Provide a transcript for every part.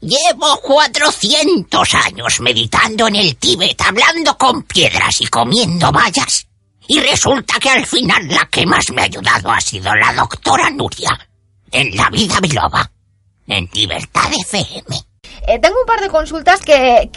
Llevo cuatrocientos años meditando en el Tíbet, hablando con piedras y comiendo vallas. Y resulta que al final la que más me ha ayudado ha sido la doctora Nuria. En la vida biloba. En Libertad FM. Eh, tengo un par de consultas que,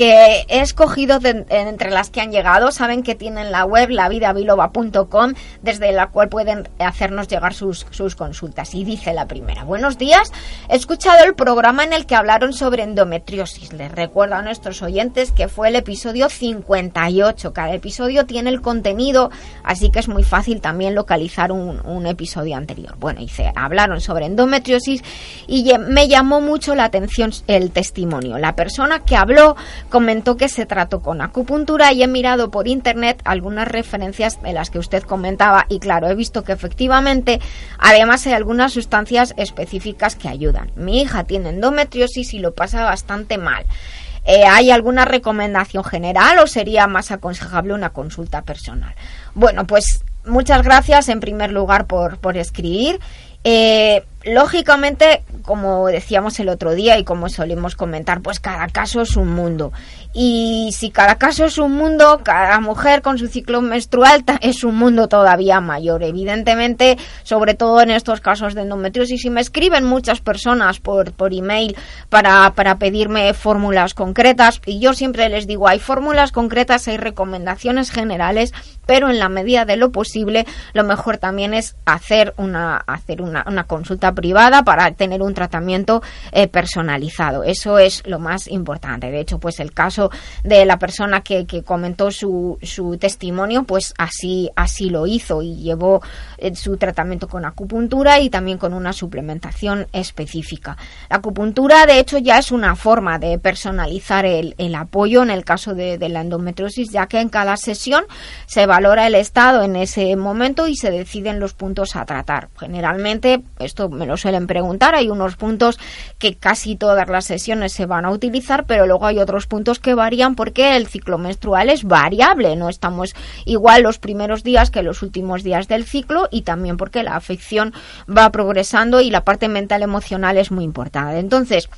he escogido entre las que han llegado. Saben que tienen la web lavidabiloba.com desde la cual pueden hacernos llegar sus, sus consultas. Y dice la primera, buenos días, he escuchado el programa en el que hablaron sobre endometriosis. Les recuerdo a nuestros oyentes que fue el episodio 58. Cada episodio tiene el contenido, así que es muy fácil también localizar un, un episodio anterior. Bueno, dice, hablaron sobre endometriosis y me llamó mucho la atención el testimonio la persona que habló comentó que se trató con acupuntura y he mirado por internet algunas referencias de las que usted comentaba y claro, he visto que efectivamente además hay algunas sustancias específicas que ayudan. Mi hija tiene endometriosis y lo pasa bastante mal. Eh, ¿Hay alguna recomendación general o sería más aconsejable una consulta personal? Bueno, pues muchas gracias en primer lugar por, por escribir. Eh, lógicamente, como decíamos el otro día y como solemos comentar, pues cada caso es un mundo. Y si cada caso es un mundo, cada mujer con su ciclo menstrual es un mundo todavía mayor. Evidentemente, sobre todo en estos casos de endometriosis, y me escriben muchas personas por, por email para, para pedirme fórmulas concretas, y yo siempre les digo, hay fórmulas concretas, hay recomendaciones generales, pero en la medida de lo posible, lo mejor también es hacer una, hacer una, una consulta privada para tener un tratamiento eh, personalizado. Eso es lo más importante. De hecho, pues el caso de la persona que, comentó su, su, testimonio, pues así, así lo hizo y llevó eh, su tratamiento con acupuntura y también con una suplementación específica. La acupuntura, de hecho, ya es una forma de personalizar el, apoyo en el caso de, de la endometriosis, ya que en cada sesión se valora el estado en ese momento y se deciden los puntos a tratar. Generalmente, esto me lo suelen preguntar, hay unos puntos que casi todas las sesiones se van a utilizar, pero luego hay otros puntos que varían porque el ciclo menstrual es variable, no estamos igual los primeros días que los últimos días del ciclo y también porque la afección va progresando y la parte mental emocional es muy importante. Entonces,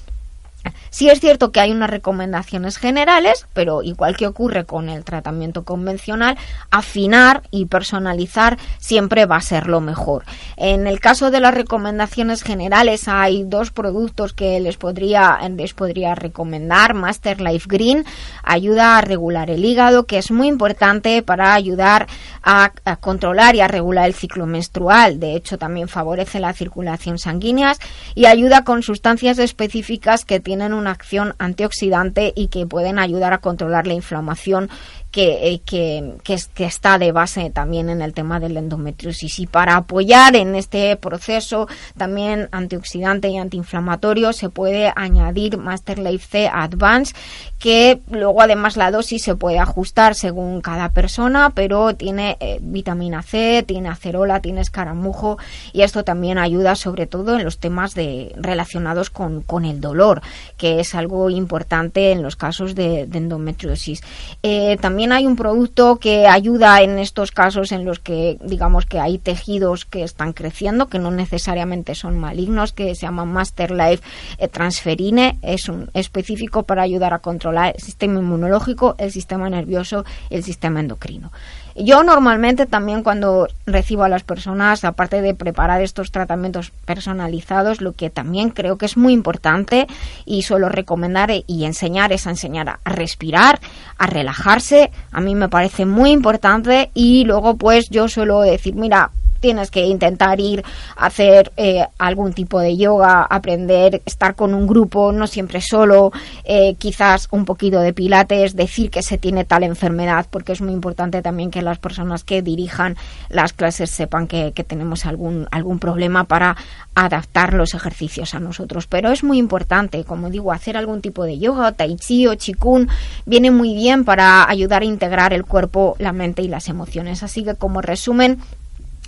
Sí es cierto que hay unas recomendaciones generales, pero igual que ocurre con el tratamiento convencional, afinar y personalizar siempre va a ser lo mejor. En el caso de las recomendaciones generales hay dos productos que les podría, les podría recomendar. Master Life Green ayuda a regular el hígado, que es muy importante para ayudar a, a controlar y a regular el ciclo menstrual. De hecho, también favorece la circulación sanguínea y ayuda con sustancias específicas que tienen una acción antioxidante y que pueden ayudar a controlar la inflamación que, eh, que, que, está de base también en el tema del endometriosis. Y para apoyar en este proceso también antioxidante y antiinflamatorio se puede añadir Master Life C Advance, que luego además la dosis se puede ajustar según cada persona, pero tiene eh, vitamina C, tiene acerola, tiene escaramujo y esto también ayuda sobre todo en los temas de, relacionados con, con el dolor, que es algo importante en los casos de, de endometriosis. Eh, también hay un producto que ayuda en estos casos en los que digamos que hay tejidos que están creciendo, que no necesariamente son malignos, que se llama Master Life eh, Transferine, es un específico para ayudar a controlar el sistema inmunológico, el sistema nervioso y el sistema endocrino. Yo normalmente también cuando recibo a las personas, aparte de preparar estos tratamientos personalizados, lo que también creo que es muy importante y suelo recomendar y enseñar es a enseñar a respirar, a relajarse. A mí me parece muy importante y luego pues yo suelo decir, mira, tienes que intentar ir a hacer eh, algún tipo de yoga, aprender, estar con un grupo, no siempre solo, eh, quizás un poquito de pilates, decir que se tiene tal enfermedad, porque es muy importante también que las personas que dirijan las clases sepan que, que tenemos algún, algún problema para adaptar los ejercicios a nosotros. Pero es muy importante, como digo, hacer algún tipo de yoga, tai chi o chikun viene muy bien para ayudar a integrar el cuerpo, la mente y las emociones. Así que como resumen,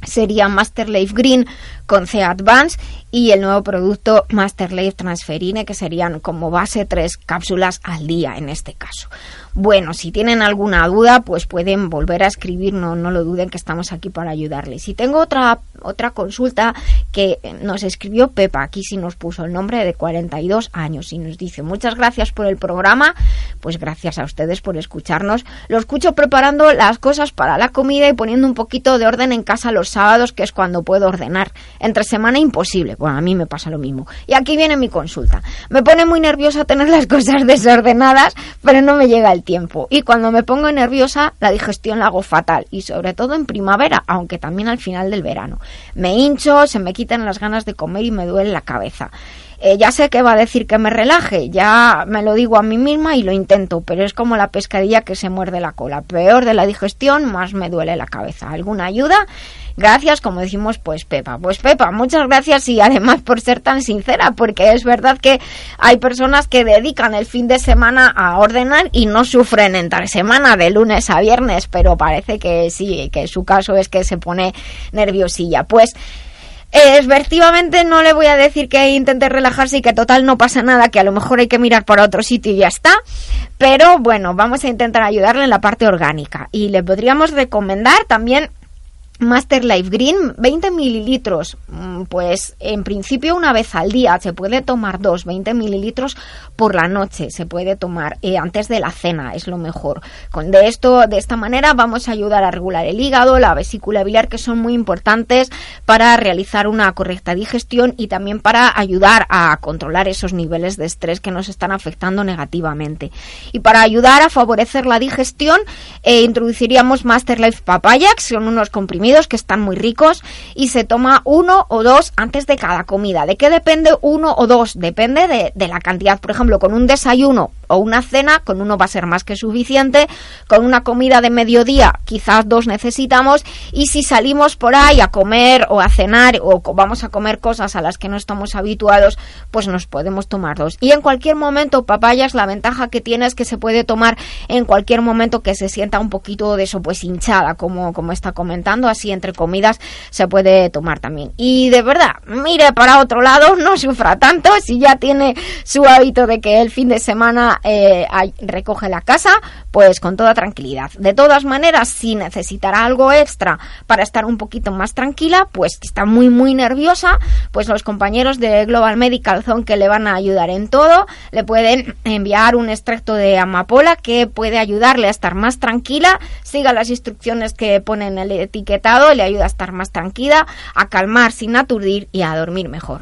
sería Master Life Green con C Advance y el nuevo producto Master Life Transferine que serían como base tres cápsulas al día en este caso. Bueno, si tienen alguna duda, pues pueden volver a escribir, no, no lo duden que estamos aquí para ayudarles. Si tengo otra, otra consulta que nos escribió Pepa, aquí sí nos puso el nombre de 42 años y nos dice, muchas gracias por el programa, pues gracias a ustedes por escucharnos. Lo escucho preparando las cosas para la comida y poniendo un poquito de orden en casa los sábados, que es cuando puedo ordenar. Entre semana imposible, bueno, a mí me pasa lo mismo. Y aquí viene mi consulta. Me pone muy nerviosa tener las cosas desordenadas, pero no me llega el tiempo. Y cuando me pongo nerviosa, la digestión la hago fatal. Y sobre todo en primavera, aunque también al final del verano. Me hincho, se me quitan las ganas de comer y me duele la cabeza. Eh, ya sé que va a decir que me relaje, ya me lo digo a mí misma y lo intento, pero es como la pescadilla que se muerde la cola. Peor de la digestión, más me duele la cabeza. ¿Alguna ayuda? Gracias, como decimos, pues Pepa. Pues Pepa, muchas gracias y además por ser tan sincera, porque es verdad que hay personas que dedican el fin de semana a ordenar y no sufren entre semana de lunes a viernes, pero parece que sí, que su caso es que se pone nerviosilla. Pues Efectivamente, no le voy a decir que intente relajarse y que total no pasa nada, que a lo mejor hay que mirar para otro sitio y ya está. Pero bueno, vamos a intentar ayudarle en la parte orgánica. Y le podríamos recomendar también Master Life Green, 20 mililitros. Mm, pues en principio una vez al día. Se puede tomar dos, 20 mililitros por la noche. Se puede tomar eh, antes de la cena, es lo mejor. Con de esto, de esta manera, vamos a ayudar a regular el hígado, la vesícula biliar, que son muy importantes para realizar una correcta digestión y también para ayudar a controlar esos niveles de estrés que nos están afectando negativamente. Y para ayudar a favorecer la digestión, eh, introduciríamos Master Life Papaya, que son unos comprimidos que están muy ricos y se toma uno o dos antes de cada comida. ¿De qué depende uno o dos? Depende de, la cantidad. Por ejemplo, con un desayuno o una cena, con uno va a ser más que suficiente, con una comida de mediodía quizás dos necesitamos y si salimos por ahí a comer o a cenar o vamos a comer cosas a las que no estamos habituados, pues nos podemos tomar dos. Y en cualquier momento, papayas, la ventaja que tiene es que se puede tomar en cualquier momento que se sienta un poquito de eso, pues hinchada, como, como está comentando, así entre comidas se puede tomar también. Y de verdad, mire para otro lado, no sufra tanto si ya tiene su hábito de que el fin de semana eh, recoge la casa, pues con toda tranquilidad. De todas maneras, si necesitará algo extra para estar un poquito más tranquila, pues está muy muy nerviosa, pues los compañeros de Global Medical Zone que le van a ayudar en todo, le pueden enviar un extracto de amapola que puede ayudarle a estar más tranquila, siga las instrucciones que pone en el etiquetado, le ayuda a estar más tranquila, a calmar sin aturdir y a dormir mejor.